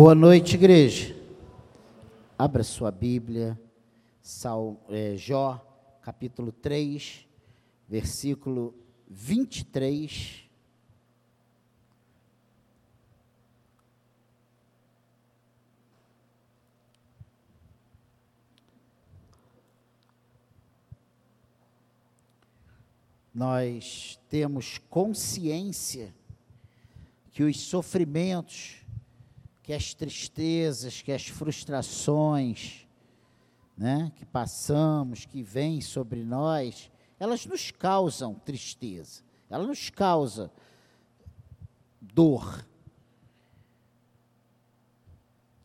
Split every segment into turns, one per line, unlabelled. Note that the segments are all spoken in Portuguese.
Boa noite, igreja. Abra sua Bíblia, Sal, é, Jó, capítulo 3, versículo 23. Nós temos consciência que os sofrimentos, que as tristezas, que as frustrações, né, que passamos, que vêm sobre nós, elas nos causam tristeza, elas nos causam dor.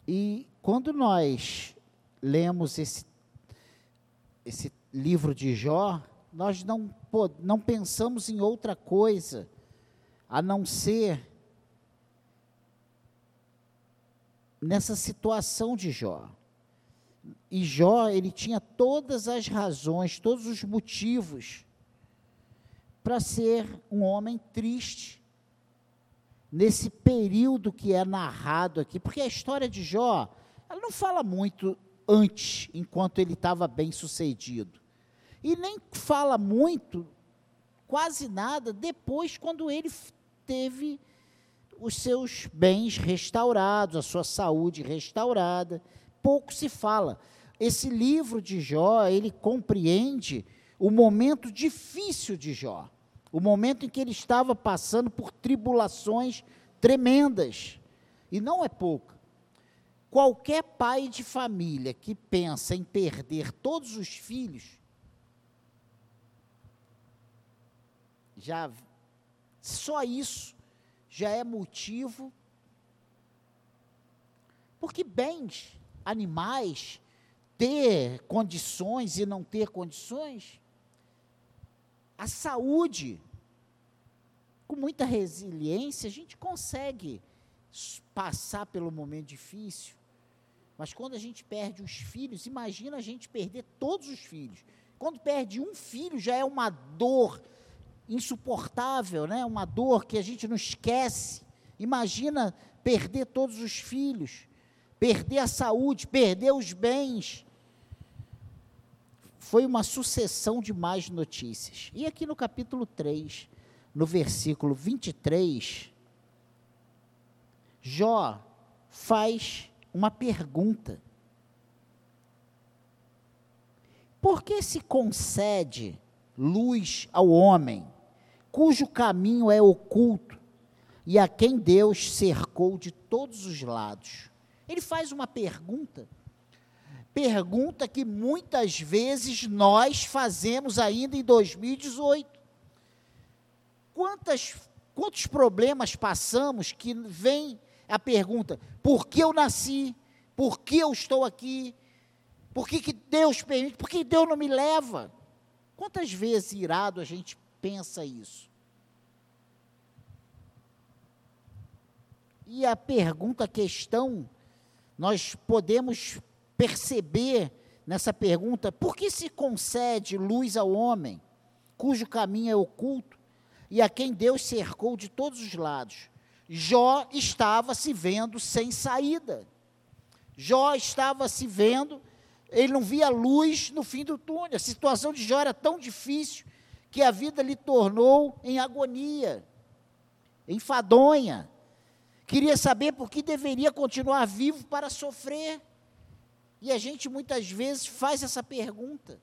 E quando nós lemos esse, esse livro de Jó, nós não, não pensamos em outra coisa a não ser nessa situação de Jó. E Jó, ele tinha todas as razões, todos os motivos para ser um homem triste nesse período que é narrado aqui, porque a história de Jó, ela não fala muito antes, enquanto ele estava bem sucedido, e nem fala muito, quase nada, depois, quando ele teve os seus bens restaurados, a sua saúde restaurada. Pouco se fala. Esse livro de Jó, ele compreende o momento difícil de Jó, o momento em que ele estava passando por tribulações tremendas. E não é pouco. Qualquer pai de família que pensa em perder todos os filhos, já só isso já é motivo. Porque bens, animais, ter condições e não ter condições, a saúde, com muita resiliência, a gente consegue passar pelo momento difícil. Mas quando a gente perde os filhos, imagina a gente perder todos os filhos. Quando perde um filho, já é uma dor insuportável, né? uma dor que a gente não esquece. Imagina perder todos os filhos, perder a saúde, perder os bens. Foi uma sucessão de más notícias. E aqui no capítulo 3, no versículo 23, Jó faz uma pergunta. Por que se concede luz ao homem cujo caminho é oculto e a quem Deus cercou de todos os lados. Ele faz uma pergunta, pergunta que muitas vezes nós fazemos ainda em 2018. Quantas, quantos problemas passamos que vem a pergunta: por que eu nasci? Por que eu estou aqui? Por que, que Deus permite? Por que Deus não me leva? Quantas vezes irado a gente pensa isso. E a pergunta, a questão, nós podemos perceber nessa pergunta: por que se concede luz ao homem, cujo caminho é oculto, e a quem Deus cercou de todos os lados? Jó estava se vendo sem saída. Jó estava se vendo, ele não via luz no fim do túnel. A situação de Jó era tão difícil que a vida lhe tornou em agonia, enfadonha. Queria saber por que deveria continuar vivo para sofrer. E a gente muitas vezes faz essa pergunta.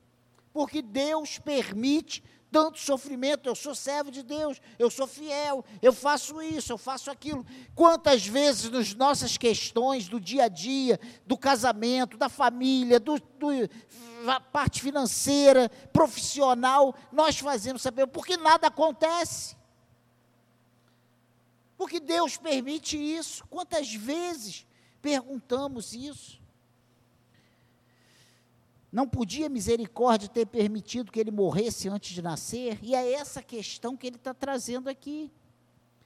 Porque Deus permite tanto sofrimento, eu sou servo de Deus, eu sou fiel, eu faço isso, eu faço aquilo. Quantas vezes nas nossas questões do dia a dia, do casamento, da família, do, do parte financeira, profissional, nós fazemos saber porque nada acontece. Porque Deus permite isso. Quantas vezes perguntamos isso? Não podia misericórdia ter permitido que ele morresse antes de nascer? E é essa questão que ele está trazendo aqui.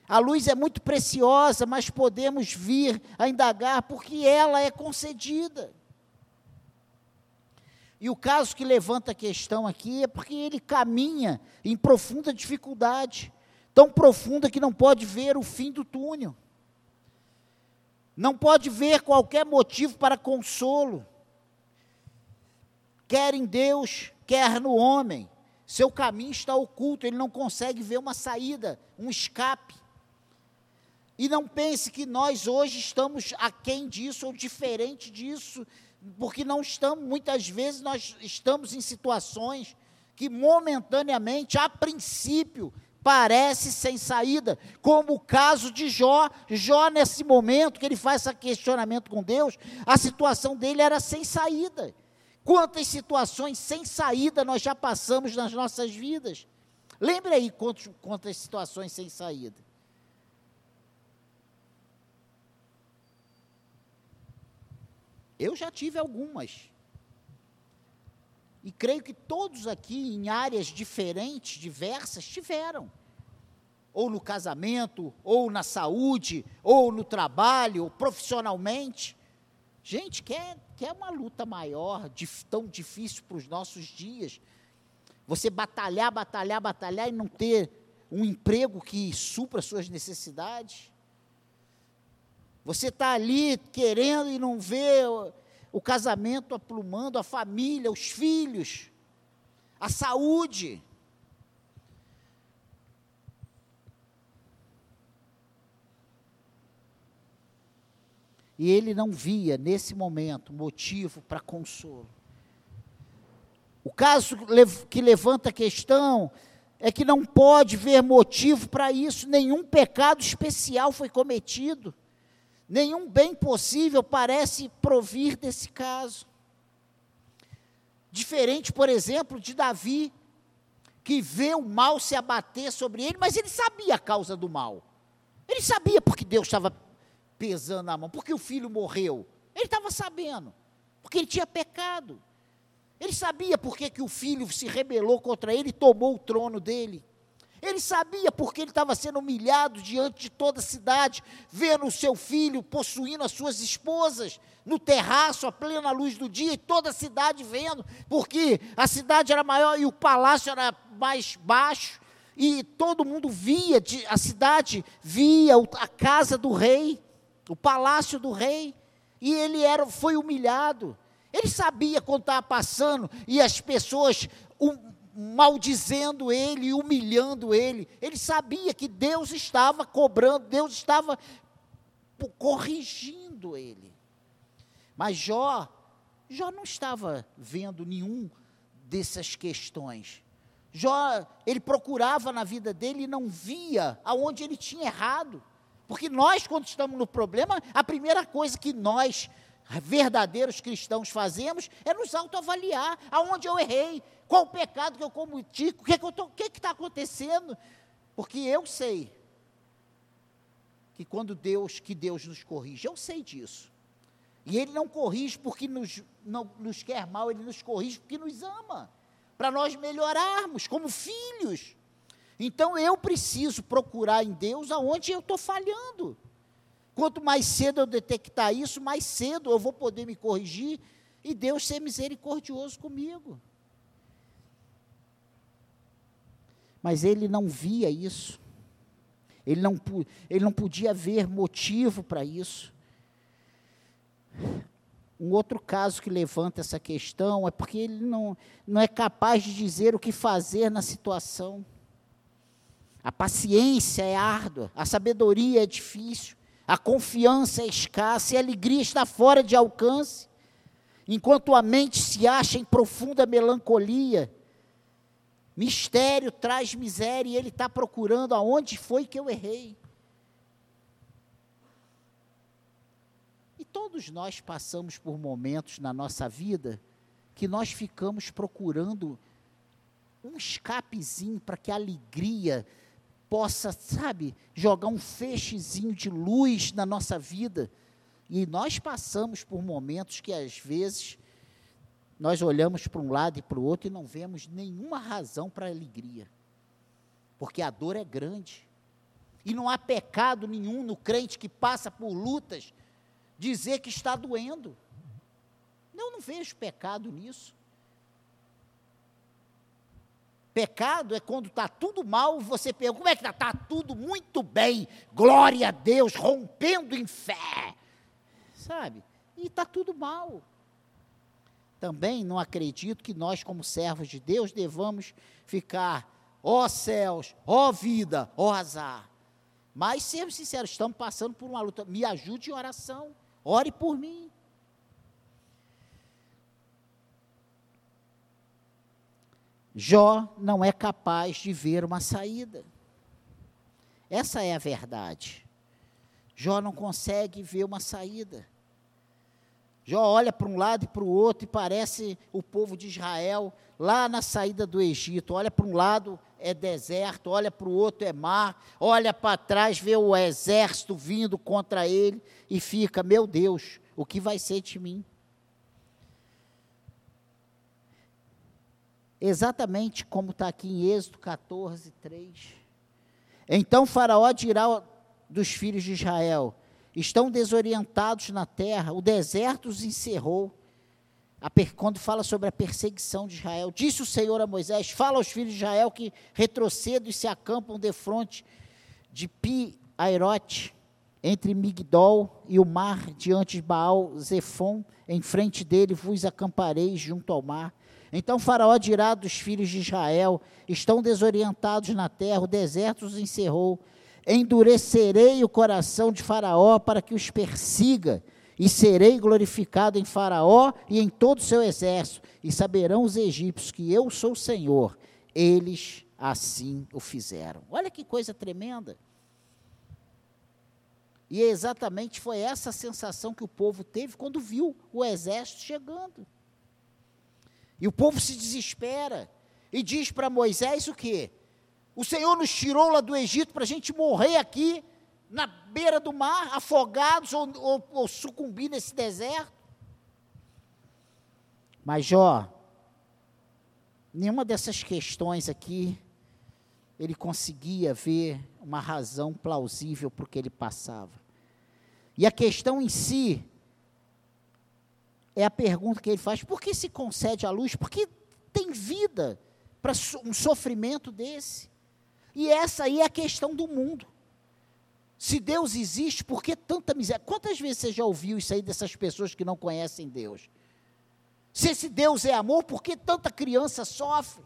A luz é muito preciosa, mas podemos vir a indagar porque ela é concedida. E o caso que levanta a questão aqui é porque ele caminha em profunda dificuldade, tão profunda que não pode ver o fim do túnel. não pode ver qualquer motivo para consolo. Quer em Deus, quer no homem. Seu caminho está oculto, ele não consegue ver uma saída, um escape. E não pense que nós hoje estamos aquém disso ou diferente disso, porque não estamos, muitas vezes nós estamos em situações que momentaneamente, a princípio, parece sem saída, como o caso de Jó. Jó, nesse momento que ele faz esse questionamento com Deus, a situação dele era sem saída. Quantas situações sem saída nós já passamos nas nossas vidas? Lembre aí quantas, quantas situações sem saída. Eu já tive algumas. E creio que todos aqui, em áreas diferentes, diversas, tiveram. Ou no casamento, ou na saúde, ou no trabalho, ou profissionalmente. Gente, quer, quer uma luta maior, de, tão difícil para os nossos dias. Você batalhar, batalhar, batalhar e não ter um emprego que supra suas necessidades. Você está ali querendo e não vê o, o casamento aplumando, a família, os filhos, a saúde. E ele não via, nesse momento, motivo para consolo. O caso que levanta a questão é que não pode ver motivo para isso, nenhum pecado especial foi cometido. Nenhum bem possível parece provir desse caso. Diferente, por exemplo, de Davi, que vê o mal se abater sobre ele, mas ele sabia a causa do mal. Ele sabia porque Deus estava pesando a mão, porque o filho morreu. Ele estava sabendo, porque ele tinha pecado. Ele sabia porque que o filho se rebelou contra ele e tomou o trono dele. Ele sabia porque ele estava sendo humilhado diante de toda a cidade, vendo o seu filho possuindo as suas esposas no terraço, à plena luz do dia, e toda a cidade vendo, porque a cidade era maior e o palácio era mais baixo, e todo mundo via, a cidade via a casa do rei, o palácio do rei, e ele era, foi humilhado. Ele sabia quando estava passando e as pessoas maldizendo ele, humilhando ele. Ele sabia que Deus estava cobrando, Deus estava corrigindo ele. Mas Jó, Jó não estava vendo nenhum dessas questões. Jó, ele procurava na vida dele e não via aonde ele tinha errado. Porque nós, quando estamos no problema, a primeira coisa que nós verdadeiros cristãos fazemos é nos autoavaliar. Aonde eu errei? Qual o pecado que eu cometi? O que é está acontecendo? Porque eu sei que quando Deus, que Deus nos corrige, eu sei disso. E Ele não corrige porque nos, não, nos quer mal, Ele nos corrige porque nos ama, para nós melhorarmos como filhos. Então eu preciso procurar em Deus aonde eu estou falhando. Quanto mais cedo eu detectar isso, mais cedo eu vou poder me corrigir e Deus ser misericordioso comigo. Mas ele não via isso. Ele não, ele não podia ver motivo para isso. Um outro caso que levanta essa questão é porque ele não, não é capaz de dizer o que fazer na situação. A paciência é árdua, a sabedoria é difícil a confiança é escassa e a alegria está fora de alcance, enquanto a mente se acha em profunda melancolia. Mistério traz miséria e ele está procurando aonde foi que eu errei. E todos nós passamos por momentos na nossa vida que nós ficamos procurando um escapezinho para que a alegria possa, sabe, jogar um feixezinho de luz na nossa vida. E nós passamos por momentos que às vezes nós olhamos para um lado e para o outro e não vemos nenhuma razão para alegria. Porque a dor é grande. E não há pecado nenhum no crente que passa por lutas dizer que está doendo. Eu não vejo pecado nisso. Pecado é quando está tudo mal, você pergunta, como é que está? Está tudo muito bem, glória a Deus, rompendo em fé. sabe? E está tudo mal. Também não acredito que nós, como servos de Deus, devamos ficar, ó céus, ó vida, ó azar. Mas, sejamos sinceros, estamos passando por uma luta. Me ajude em oração. Ore por mim. Jó não é capaz de ver uma saída. Essa é a verdade. Jó não consegue ver uma saída. Jó olha para um lado e para o outro e parece o povo de Israel lá na saída do Egito. Olha para um lado é deserto, olha para o outro é mar, olha para trás, vê o exército vindo contra ele e fica: Meu Deus, o que vai ser de mim? Exatamente como está aqui em Êxodo 14, 3. Então Faraó dirá dos filhos de Israel: estão desorientados na terra, o deserto os encerrou. Quando fala sobre a perseguição de Israel, disse o Senhor a Moisés: Fala aos filhos de Israel que retrocedam e se acampam de frente de Pi-Airote, entre Migdol e o mar, diante de Baal Zefon, em frente dele vos acampareis junto ao mar. Então Faraó dirá dos filhos de Israel: Estão desorientados na terra, o deserto os encerrou endurecerei o coração de Faraó para que os persiga, e serei glorificado em Faraó e em todo o seu exército, e saberão os egípcios que eu sou o Senhor. Eles assim o fizeram. Olha que coisa tremenda. E exatamente foi essa sensação que o povo teve quando viu o exército chegando. E o povo se desespera e diz para Moisés o quê? O Senhor nos tirou lá do Egito para a gente morrer aqui, na beira do mar, afogados ou, ou, ou sucumbir nesse deserto. Mas Jó, nenhuma dessas questões aqui, ele conseguia ver uma razão plausível para o que ele passava. E a questão em si é a pergunta que ele faz: por que se concede a luz? Por que tem vida para um sofrimento desse? E essa aí é a questão do mundo. Se Deus existe, por que tanta miséria? Quantas vezes você já ouviu isso aí dessas pessoas que não conhecem Deus? Se esse Deus é amor, por que tanta criança sofre?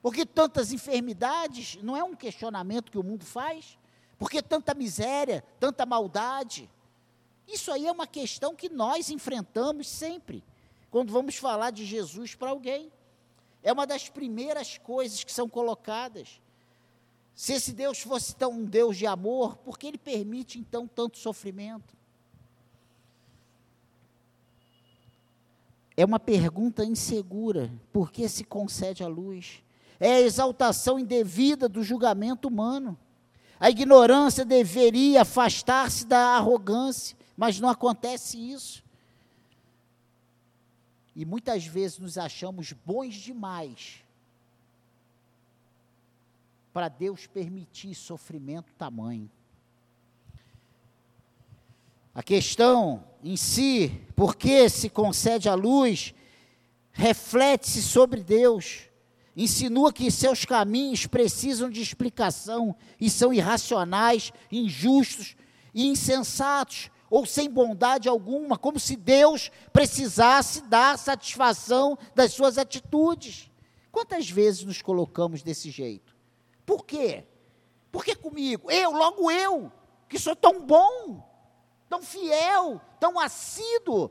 Por que tantas enfermidades? Não é um questionamento que o mundo faz? Por que tanta miséria, tanta maldade? Isso aí é uma questão que nós enfrentamos sempre, quando vamos falar de Jesus para alguém. É uma das primeiras coisas que são colocadas. Se esse Deus fosse tão um Deus de amor, por que ele permite então tanto sofrimento? É uma pergunta insegura. Por que se concede a luz? É a exaltação indevida do julgamento humano. A ignorância deveria afastar-se da arrogância, mas não acontece isso. E muitas vezes nos achamos bons demais para Deus permitir sofrimento tamanho. A questão em si, por que se concede a luz, reflete-se sobre Deus, insinua que seus caminhos precisam de explicação e são irracionais, injustos e insensatos, ou sem bondade alguma, como se Deus precisasse dar satisfação das suas atitudes. Quantas vezes nos colocamos desse jeito? Por quê? Por que comigo? Eu, logo eu, que sou tão bom, tão fiel, tão assíduo.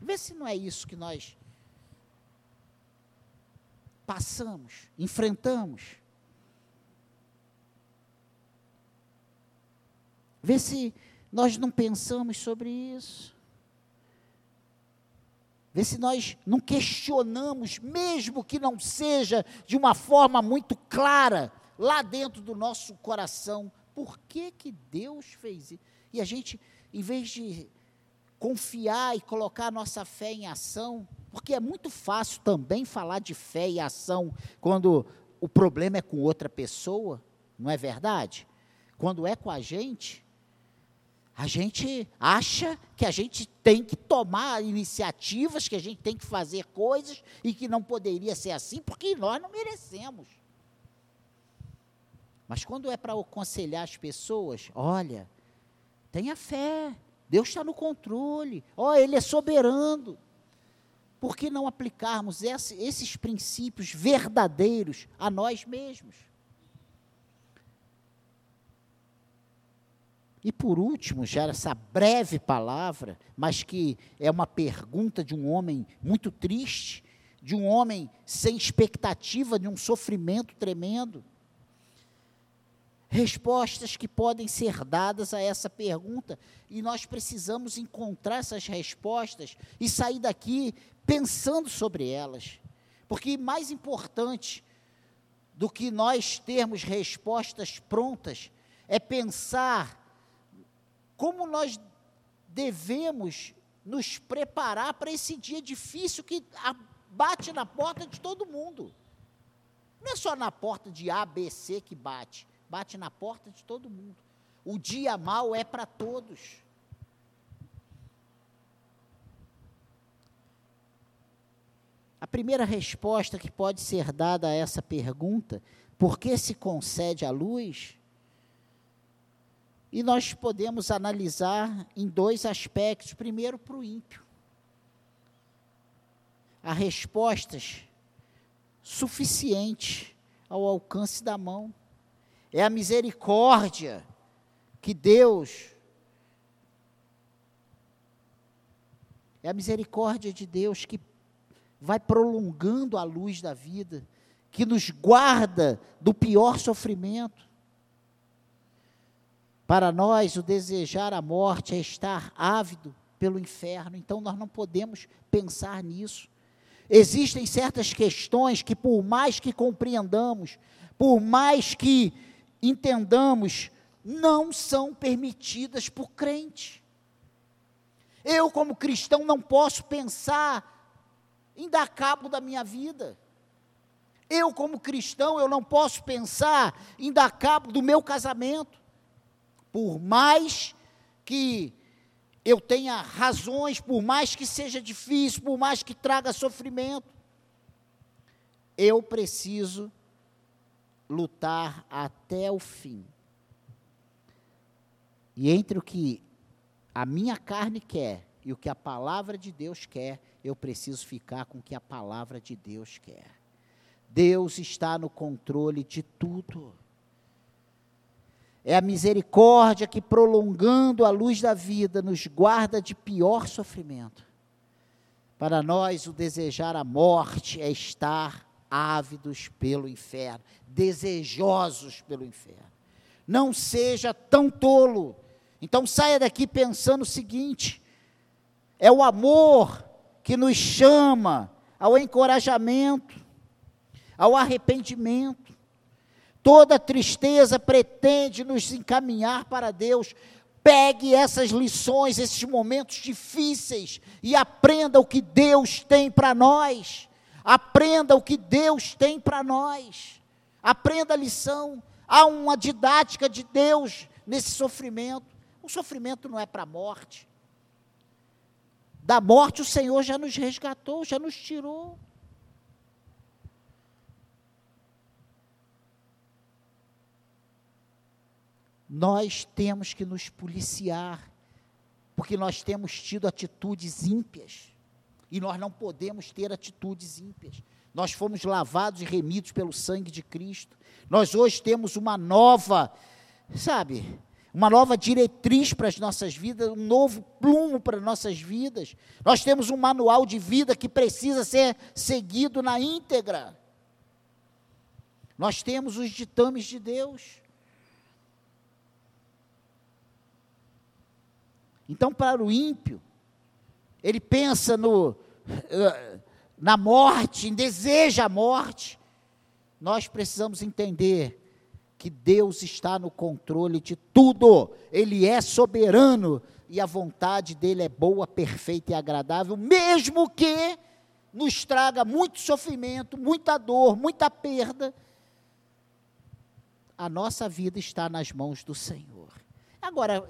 Vê se não é isso que nós passamos, enfrentamos. Vê se nós não pensamos sobre isso. Vê se nós não questionamos, mesmo que não seja de uma forma muito clara, lá dentro do nosso coração, por que, que Deus fez isso? E a gente, em vez de confiar e colocar a nossa fé em ação, porque é muito fácil também falar de fé e ação quando o problema é com outra pessoa, não é verdade? Quando é com a gente, a gente acha que a gente tem que tomar iniciativas, que a gente tem que fazer coisas e que não poderia ser assim, porque nós não merecemos. Mas quando é para aconselhar as pessoas, olha, Tenha fé. Deus está no controle. Ó, Ele é soberano. Por que não aplicarmos esse, esses princípios verdadeiros a nós mesmos? E por último, já essa breve palavra, mas que é uma pergunta de um homem muito triste, de um homem sem expectativa de um sofrimento tremendo. Respostas que podem ser dadas a essa pergunta, e nós precisamos encontrar essas respostas e sair daqui pensando sobre elas. Porque mais importante do que nós termos respostas prontas é pensar como nós devemos nos preparar para esse dia difícil que bate na porta de todo mundo. Não é só na porta de A, B, C que bate, bate na porta de todo mundo. O dia mal é para todos. A primeira resposta que pode ser dada a essa pergunta, por que se concede a luz? E nós podemos analisar em dois aspectos. Primeiro, para o ímpio. Há respostas suficientes ao alcance da mão. É a misericórdia que Deus. É a misericórdia de Deus que vai prolongando a luz da vida, que nos guarda do pior sofrimento. Para nós, o desejar a morte é estar ávido pelo inferno, então nós não podemos pensar nisso. Existem certas questões que, por mais que compreendamos, por mais que entendamos, não são permitidas por crente. Eu, como cristão, não posso pensar em dar cabo da minha vida. Eu, como cristão, eu não posso pensar em dar cabo do meu casamento por mais que eu tenha razões, por mais que seja difícil, por mais que traga sofrimento, eu preciso lutar até o fim. E entre o que a minha carne quer e o que a palavra de Deus quer, eu preciso ficar com o que a palavra de Deus quer. Deus está no controle de tudo. É a misericórdia que, prolongando a luz da vida, nos guarda de pior sofrimento. Para nós, o desejar a morte é estar ávidos pelo inferno, desejosos pelo inferno. Não seja tão tolo. Então saia daqui pensando o seguinte: é o amor que nos chama ao encorajamento, ao arrependimento. Toda tristeza pretende nos encaminhar para Deus. Pegue essas lições, esses momentos difíceis e aprenda o que Deus tem para nós. Aprenda o que Deus tem para nós. Aprenda a lição. Há uma didática de Deus nesse sofrimento. O sofrimento não é para a morte. Da morte o Senhor já nos resgatou, já nos tirou. nós temos que nos policiar, porque nós temos tido atitudes ímpias, e nós não podemos ter atitudes ímpias. Nós fomos lavados e remidos pelo sangue de Cristo. Nós hoje temos uma nova, sabe, uma nova diretriz para as nossas vidas, um novo plumo para as nossas vidas. Nós temos um manual de vida que precisa ser seguido na íntegra. Nós temos os ditames de Deus. Então, para o ímpio, ele pensa no, eh, na morte, deseja a morte. Nós precisamos entender que Deus está no controle de tudo, Ele é soberano e a vontade dele é boa, perfeita e agradável, mesmo que nos traga muito sofrimento, muita dor, muita perda. A nossa vida está nas mãos do Senhor. Agora,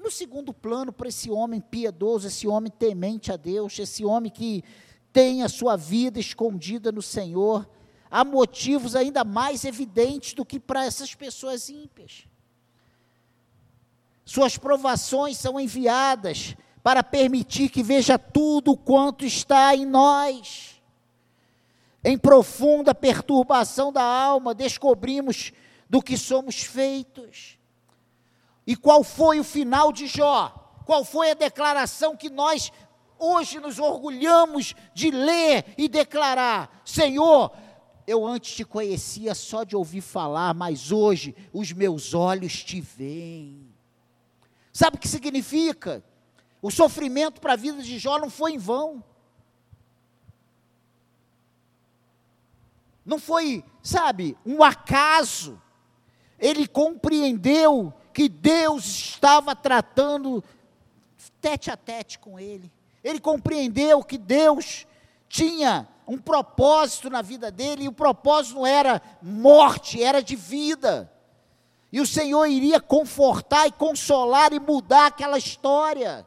no segundo plano, para esse homem piedoso, esse homem temente a Deus, esse homem que tem a sua vida escondida no Senhor, há motivos ainda mais evidentes do que para essas pessoas ímpias. Suas provações são enviadas para permitir que veja tudo quanto está em nós. Em profunda perturbação da alma, descobrimos do que somos feitos. E qual foi o final de Jó? Qual foi a declaração que nós hoje nos orgulhamos de ler e declarar? Senhor, eu antes te conhecia só de ouvir falar, mas hoje os meus olhos te veem. Sabe o que significa? O sofrimento para a vida de Jó não foi em vão. Não foi, sabe, um acaso. Ele compreendeu que Deus estava tratando tete a tete com ele. Ele compreendeu que Deus tinha um propósito na vida dele, e o propósito não era morte, era de vida. E o Senhor iria confortar e consolar e mudar aquela história.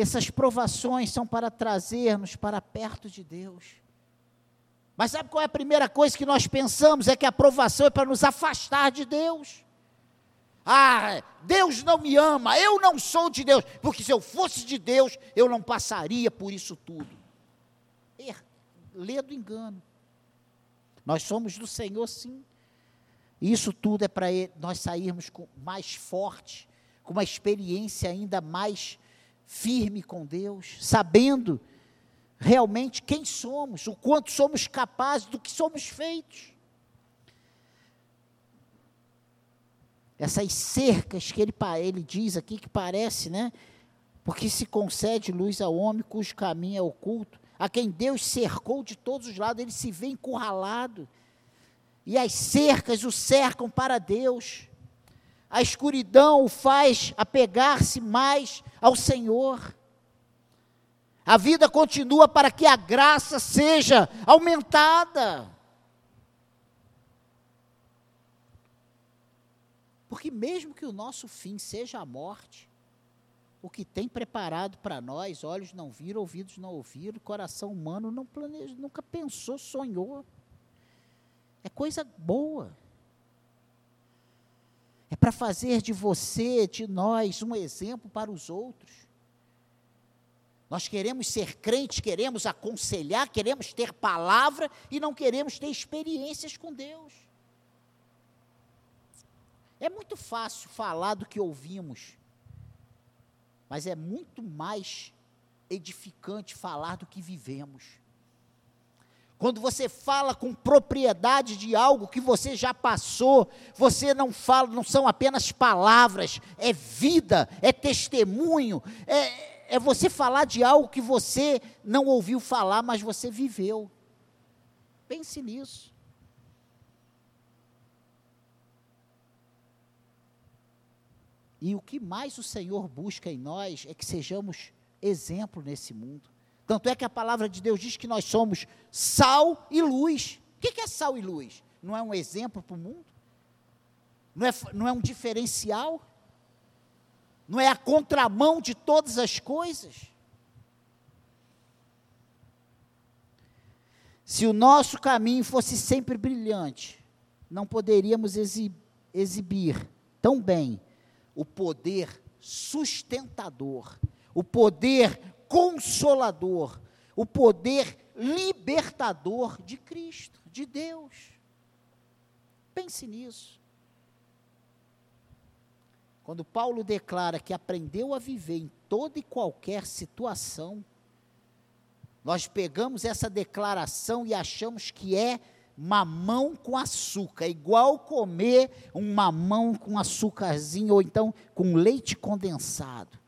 Essas provações são para trazermos para perto de Deus. Mas sabe qual é a primeira coisa que nós pensamos? É que a provação é para nos afastar de Deus. Ah, Deus não me ama, eu não sou de Deus, porque se eu fosse de Deus, eu não passaria por isso tudo. Er, lê do engano. Nós somos do Senhor, sim. E isso tudo é para nós sairmos mais forte, com uma experiência ainda mais firme com Deus, sabendo realmente quem somos, o quanto somos capazes do que somos feitos. essas cercas que ele, ele diz aqui, que parece, né? Porque se concede luz ao homem cujo caminho é oculto, a quem Deus cercou de todos os lados, ele se vê encurralado. E as cercas o cercam para Deus. A escuridão o faz apegar-se mais ao Senhor. A vida continua para que a graça seja aumentada. Porque mesmo que o nosso fim seja a morte, o que tem preparado para nós, olhos não viram, ouvidos não ouviram, coração humano não planejou, nunca pensou, sonhou. É coisa boa. É para fazer de você, de nós, um exemplo para os outros. Nós queremos ser crentes, queremos aconselhar, queremos ter palavra e não queremos ter experiências com Deus. É muito fácil falar do que ouvimos, mas é muito mais edificante falar do que vivemos. Quando você fala com propriedade de algo que você já passou, você não fala, não são apenas palavras, é vida, é testemunho, é, é você falar de algo que você não ouviu falar, mas você viveu. Pense nisso. E o que mais o Senhor busca em nós é que sejamos exemplo nesse mundo. Tanto é que a palavra de Deus diz que nós somos sal e luz. O que é sal e luz? Não é um exemplo para o mundo? Não é, não é um diferencial? Não é a contramão de todas as coisas? Se o nosso caminho fosse sempre brilhante, não poderíamos exibir tão bem o poder sustentador, o poder consolador, o poder libertador de Cristo, de Deus. Pense nisso. Quando Paulo declara que aprendeu a viver em toda e qualquer situação, nós pegamos essa declaração e achamos que é mamão com açúcar, é igual comer um mamão com açúcarzinho ou então com leite condensado.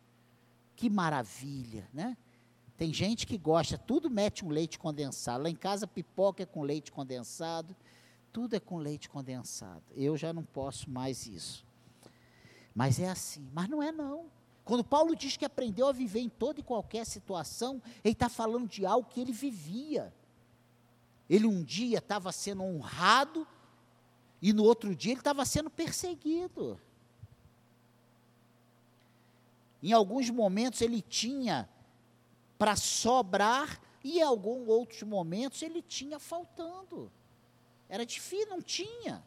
Que maravilha, né? Tem gente que gosta, tudo mete um leite condensado. Lá em casa pipoca é com leite condensado, tudo é com leite condensado. Eu já não posso mais isso. Mas é assim, mas não é não. Quando Paulo diz que aprendeu a viver em toda e qualquer situação, ele está falando de algo que ele vivia. Ele um dia estava sendo honrado e no outro dia ele estava sendo perseguido. Em alguns momentos ele tinha para sobrar E em alguns outros momentos ele tinha faltando. Era difícil, não tinha.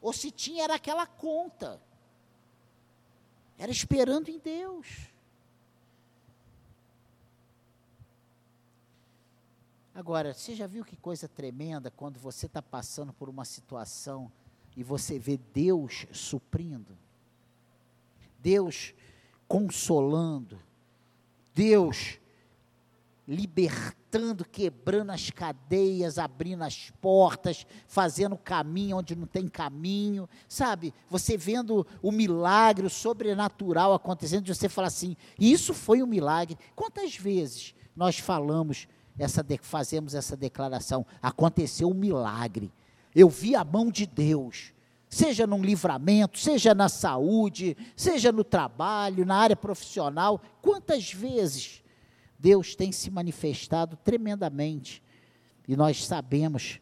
Ou se tinha, era aquela conta. Era esperando em Deus. Agora, você já viu que coisa tremenda quando você está passando por uma situação e você vê Deus suprindo? Deus consolando, Deus libertando, quebrando as cadeias, abrindo as portas, fazendo caminho onde não tem caminho, sabe? Você vendo o milagre, o sobrenatural acontecendo, você fala assim: isso foi um milagre. Quantas vezes nós falamos essa fazemos essa declaração? Aconteceu um milagre. Eu vi a mão de Deus seja num livramento, seja na saúde, seja no trabalho, na área profissional. Quantas vezes Deus tem se manifestado tremendamente e nós sabemos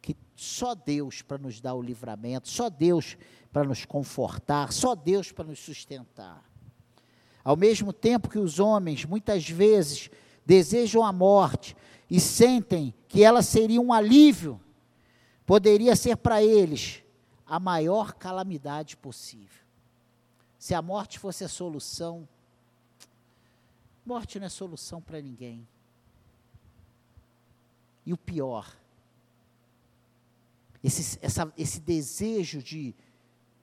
que só Deus para nos dar o livramento, só Deus para nos confortar, só Deus para nos sustentar. Ao mesmo tempo que os homens muitas vezes desejam a morte e sentem que ela seria um alívio, poderia ser para eles a maior calamidade possível. Se a morte fosse a solução, morte não é solução para ninguém. E o pior, esse, essa, esse desejo de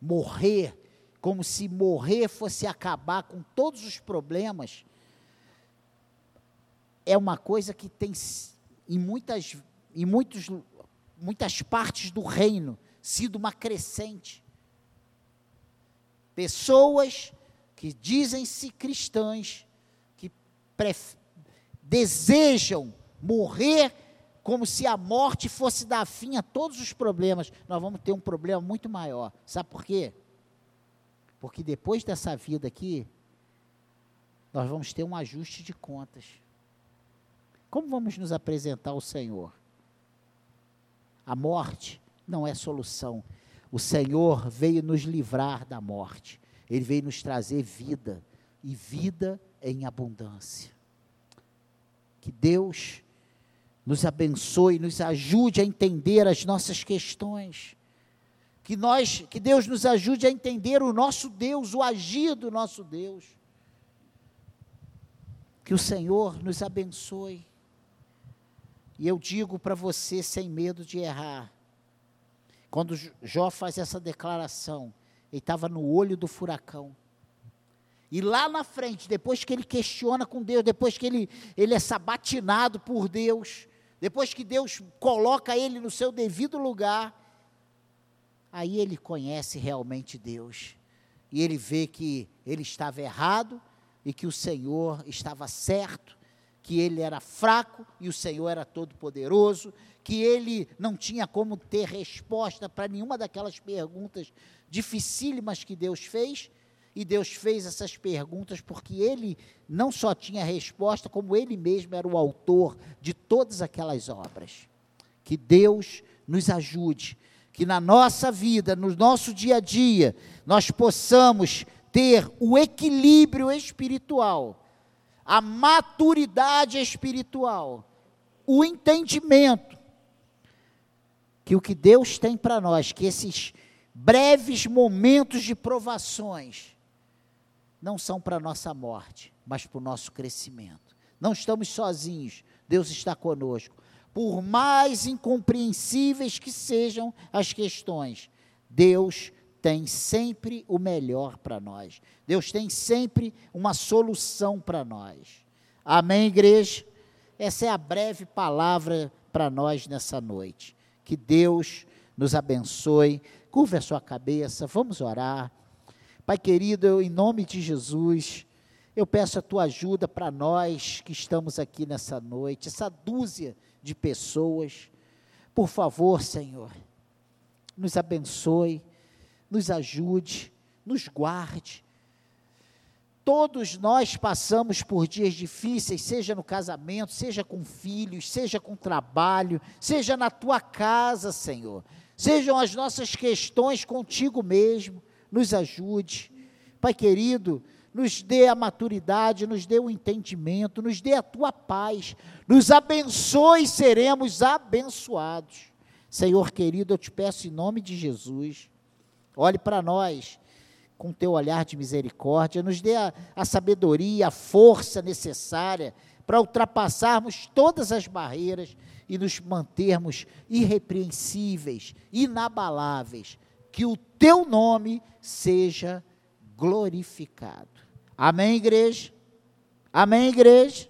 morrer, como se morrer fosse acabar com todos os problemas, é uma coisa que tem em muitas, em muitos, muitas partes do reino sido uma crescente. Pessoas que dizem-se cristãs, que desejam morrer como se a morte fosse dar fim a todos os problemas. Nós vamos ter um problema muito maior. Sabe por quê? Porque depois dessa vida aqui, nós vamos ter um ajuste de contas. Como vamos nos apresentar ao Senhor? A morte não é solução. O Senhor veio nos livrar da morte. Ele veio nos trazer vida e vida em abundância. Que Deus nos abençoe, nos ajude a entender as nossas questões. Que nós, que Deus nos ajude a entender o nosso Deus, o agir do nosso Deus. Que o Senhor nos abençoe. E eu digo para você sem medo de errar, quando Jó faz essa declaração, ele estava no olho do furacão. E lá na frente, depois que ele questiona com Deus, depois que ele, ele é sabatinado por Deus, depois que Deus coloca ele no seu devido lugar, aí ele conhece realmente Deus. E ele vê que ele estava errado e que o Senhor estava certo, que ele era fraco e o Senhor era todo-poderoso, que ele não tinha como ter resposta para nenhuma daquelas perguntas dificílimas que Deus fez, e Deus fez essas perguntas porque ele não só tinha resposta, como ele mesmo era o autor de todas aquelas obras. Que Deus nos ajude, que na nossa vida, no nosso dia a dia, nós possamos ter o equilíbrio espiritual, a maturidade espiritual, o entendimento que o que Deus tem para nós, que esses breves momentos de provações, não são para nossa morte, mas para o nosso crescimento. Não estamos sozinhos, Deus está conosco. Por mais incompreensíveis que sejam as questões, Deus tem sempre o melhor para nós. Deus tem sempre uma solução para nós. Amém, igreja? Essa é a breve palavra para nós nessa noite. Que Deus nos abençoe. Curva a sua cabeça, vamos orar. Pai querido, eu, em nome de Jesus, eu peço a tua ajuda para nós que estamos aqui nessa noite, essa dúzia de pessoas. Por favor, Senhor, nos abençoe, nos ajude, nos guarde, Todos nós passamos por dias difíceis, seja no casamento, seja com filhos, seja com trabalho, seja na tua casa, Senhor. Sejam as nossas questões contigo mesmo. Nos ajude. Pai querido, nos dê a maturidade, nos dê o entendimento, nos dê a tua paz, nos abençoe, seremos abençoados. Senhor querido, eu te peço em nome de Jesus, olhe para nós com teu olhar de misericórdia, nos dê a, a sabedoria, a força necessária para ultrapassarmos todas as barreiras e nos mantermos irrepreensíveis, inabaláveis. Que o teu nome seja glorificado. Amém, igreja? Amém, igreja?